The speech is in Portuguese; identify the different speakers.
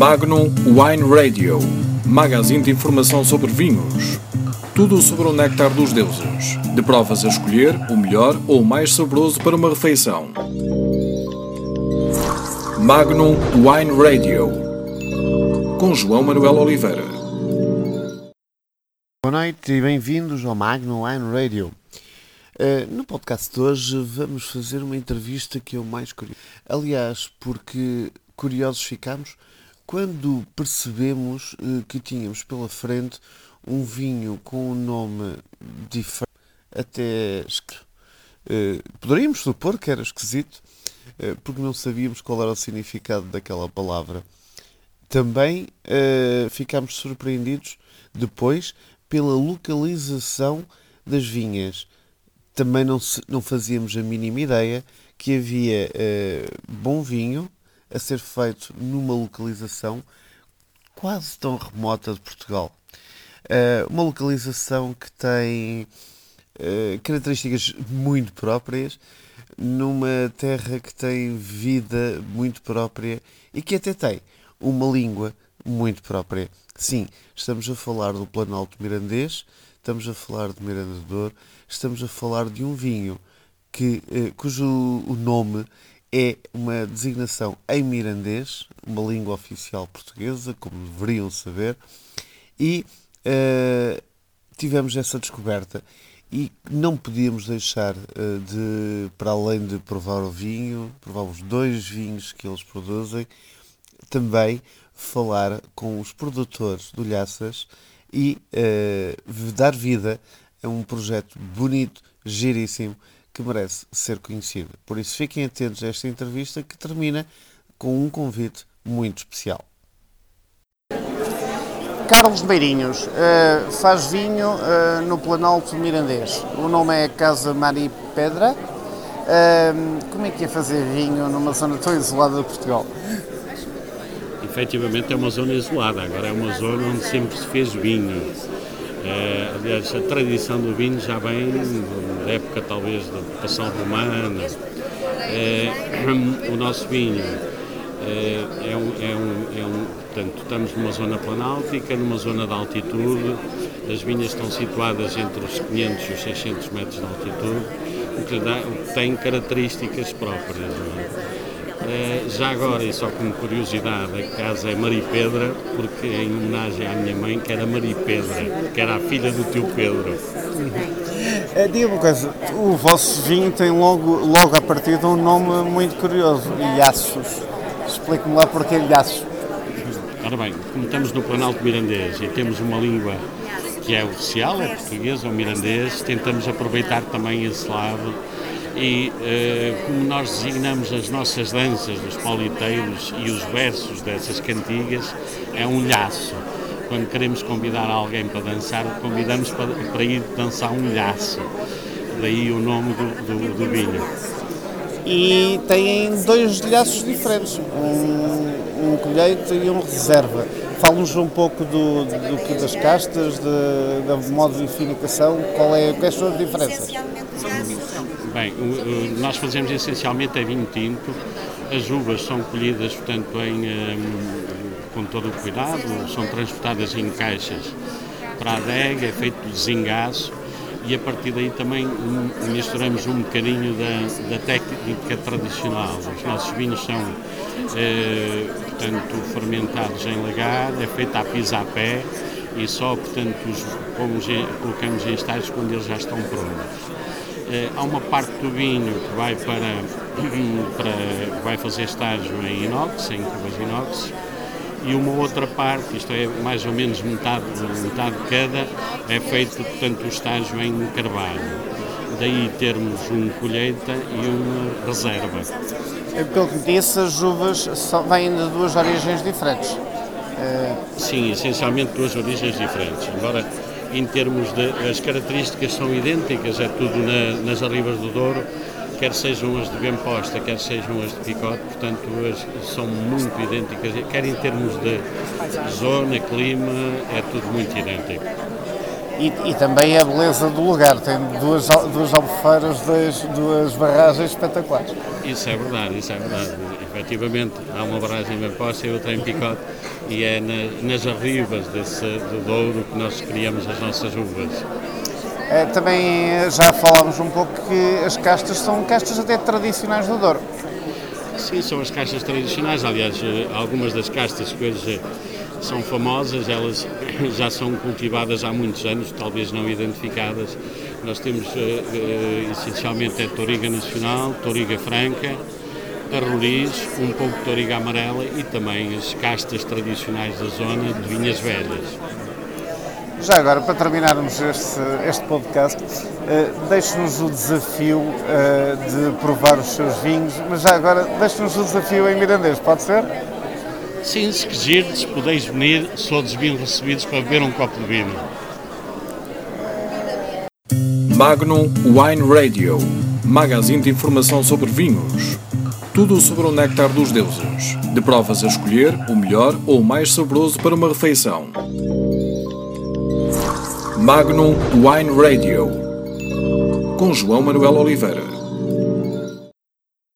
Speaker 1: Magnum Wine Radio, magazine de informação sobre vinhos. Tudo sobre o néctar dos deuses. De provas a escolher o melhor ou o mais saboroso para uma refeição. Magnum Wine Radio, com João Manuel Oliveira.
Speaker 2: Boa noite e bem-vindos ao Magnum Wine Radio. Uh, no podcast de hoje vamos fazer uma entrevista que é o mais curioso. Aliás, porque curiosos ficamos quando percebemos uh, que tínhamos pela frente um vinho com um nome diferente, até uh, poderíamos supor que era esquisito, porque não sabíamos qual era o significado daquela palavra. Também ficámos surpreendidos depois pela localização das vinhas também não, não fazíamos a mínima ideia que havia bom vinho a ser feito numa localização quase tão remota de Portugal. Uh, uma localização que tem uh, características muito próprias, numa terra que tem vida muito própria e que até tem uma língua muito própria. Sim, estamos a falar do Planalto Mirandês, estamos a falar de Miranda de Douro, estamos a falar de um vinho que, eh, cujo o nome é uma designação em mirandês, uma língua oficial portuguesa, como deveriam saber, e uh, tivemos essa descoberta. E não podíamos deixar uh, de, para além de provar o vinho, provar os dois vinhos que eles produzem, também falar com os produtores do Lhaças e uh, dar vida a um projeto bonito, giríssimo, que merece ser conhecido. Por isso, fiquem atentos a esta entrevista que termina com um convite muito especial. Carlos Beirinhos uh, faz vinho uh, no Planalto Mirandês. O nome é Casa Mari Pedra. Uh, como é que é fazer vinho numa zona tão isolada de Portugal?
Speaker 3: efetivamente é uma zona isolada, agora é uma zona onde sempre se fez vinho. É, aliás, a tradição do vinho já vem da época talvez da ocupação romana. É, o nosso vinho é, é, um, é, um, é um, portanto, estamos numa zona planáltica, numa zona de altitude, as vinhas estão situadas entre os 500 e os 600 metros de altitude, o que, dá, o que tem características próprias. Eh, já agora, e só como curiosidade, a casa é Maripedra, porque é em homenagem à minha mãe, que era Maripedra, que era a filha do tio Pedro.
Speaker 2: É, diga uma coisa, o vosso vinho tem logo, logo a partir de um nome muito curioso, Ilhaços. Explique-me lá porquê Ilhaços.
Speaker 3: Ora bem, como estamos no Planalto Mirandês e temos uma língua que é oficial, é português ou mirandês, tentamos aproveitar também esse lado e uh, como nós designamos as nossas danças dos pauliteiros e os versos dessas cantigas, é um laço. Quando queremos convidar alguém para dançar, convidamos para, para ir dançar um laço. Daí o nome do, do, do vinho.
Speaker 2: E têm dois laços diferentes, um, um colheito e um reserva. Fala-nos um pouco do, do, das castas, da modo de vinificação, qual é, quais são as diferenças?
Speaker 3: Bem, o, o, nós fazemos essencialmente é vinho tinto. As uvas são colhidas, portanto, em, um, com todo o cuidado, são transportadas em caixas para a adega, é feito desengaço e a partir daí também misturamos um bocadinho da, da técnica tradicional. Os nossos vinhos são, eh, portanto, fermentados em lagar, é feito à pisa a pé e só, portanto, os colocamos em estágios quando eles já estão prontos. Eh, há uma parte do vinho que vai para, para vai fazer estágio em inox, em cubas inox, e uma outra parte, isto é mais ou menos metade, metade de cada, é feito, portanto, o estágio em carvalho. Daí termos um colheita e uma reserva.
Speaker 2: Pelo que disse, as uvas vêm de duas origens diferentes.
Speaker 3: Sim, essencialmente duas origens diferentes. Embora em termos de. as características são idênticas, é tudo na, nas arribas do Douro, quer sejam as de Bemposta, quer sejam as de Picote, portanto as, são muito idênticas, quer em termos de zona, clima, é tudo muito idêntico.
Speaker 4: E, e, também a beleza do lugar, tem duas, duas albufeiras, duas, duas barragens espetaculares.
Speaker 3: Isso é verdade, isso é verdade. Efetivamente, há uma barragem em Maposta e outra em Picote, e é na, nas arribas desse, do Douro que nós criamos as nossas uvas.
Speaker 4: É, também eh, já falámos um pouco que as castas são castas até tradicionais do Douro.
Speaker 3: Sim, são as castas tradicionais. Aliás, eh, algumas das castas que hoje são famosas, elas já são cultivadas há muitos anos, talvez não identificadas. Nós temos uh, essencialmente a Toriga Nacional, Toriga Franca, a Roriz, um pouco de Toriga Amarela e também as castas tradicionais da zona de vinhas velhas.
Speaker 4: Já agora, para terminarmos este, este podcast, uh, deixe-nos o desafio uh, de provar os seus vinhos, mas já agora deixe-nos o desafio em mirandês, pode ser?
Speaker 3: Sim, se quiserdes, podeis venir, sodes bem recebidos para beber um copo de vinho.
Speaker 1: Magnum Wine Radio, magazine de informação sobre vinhos. Tudo sobre o néctar dos deuses. De provas a escolher, o melhor ou o mais saboroso para uma refeição. Magnum Wine Radio. Com João Manuel Oliveira.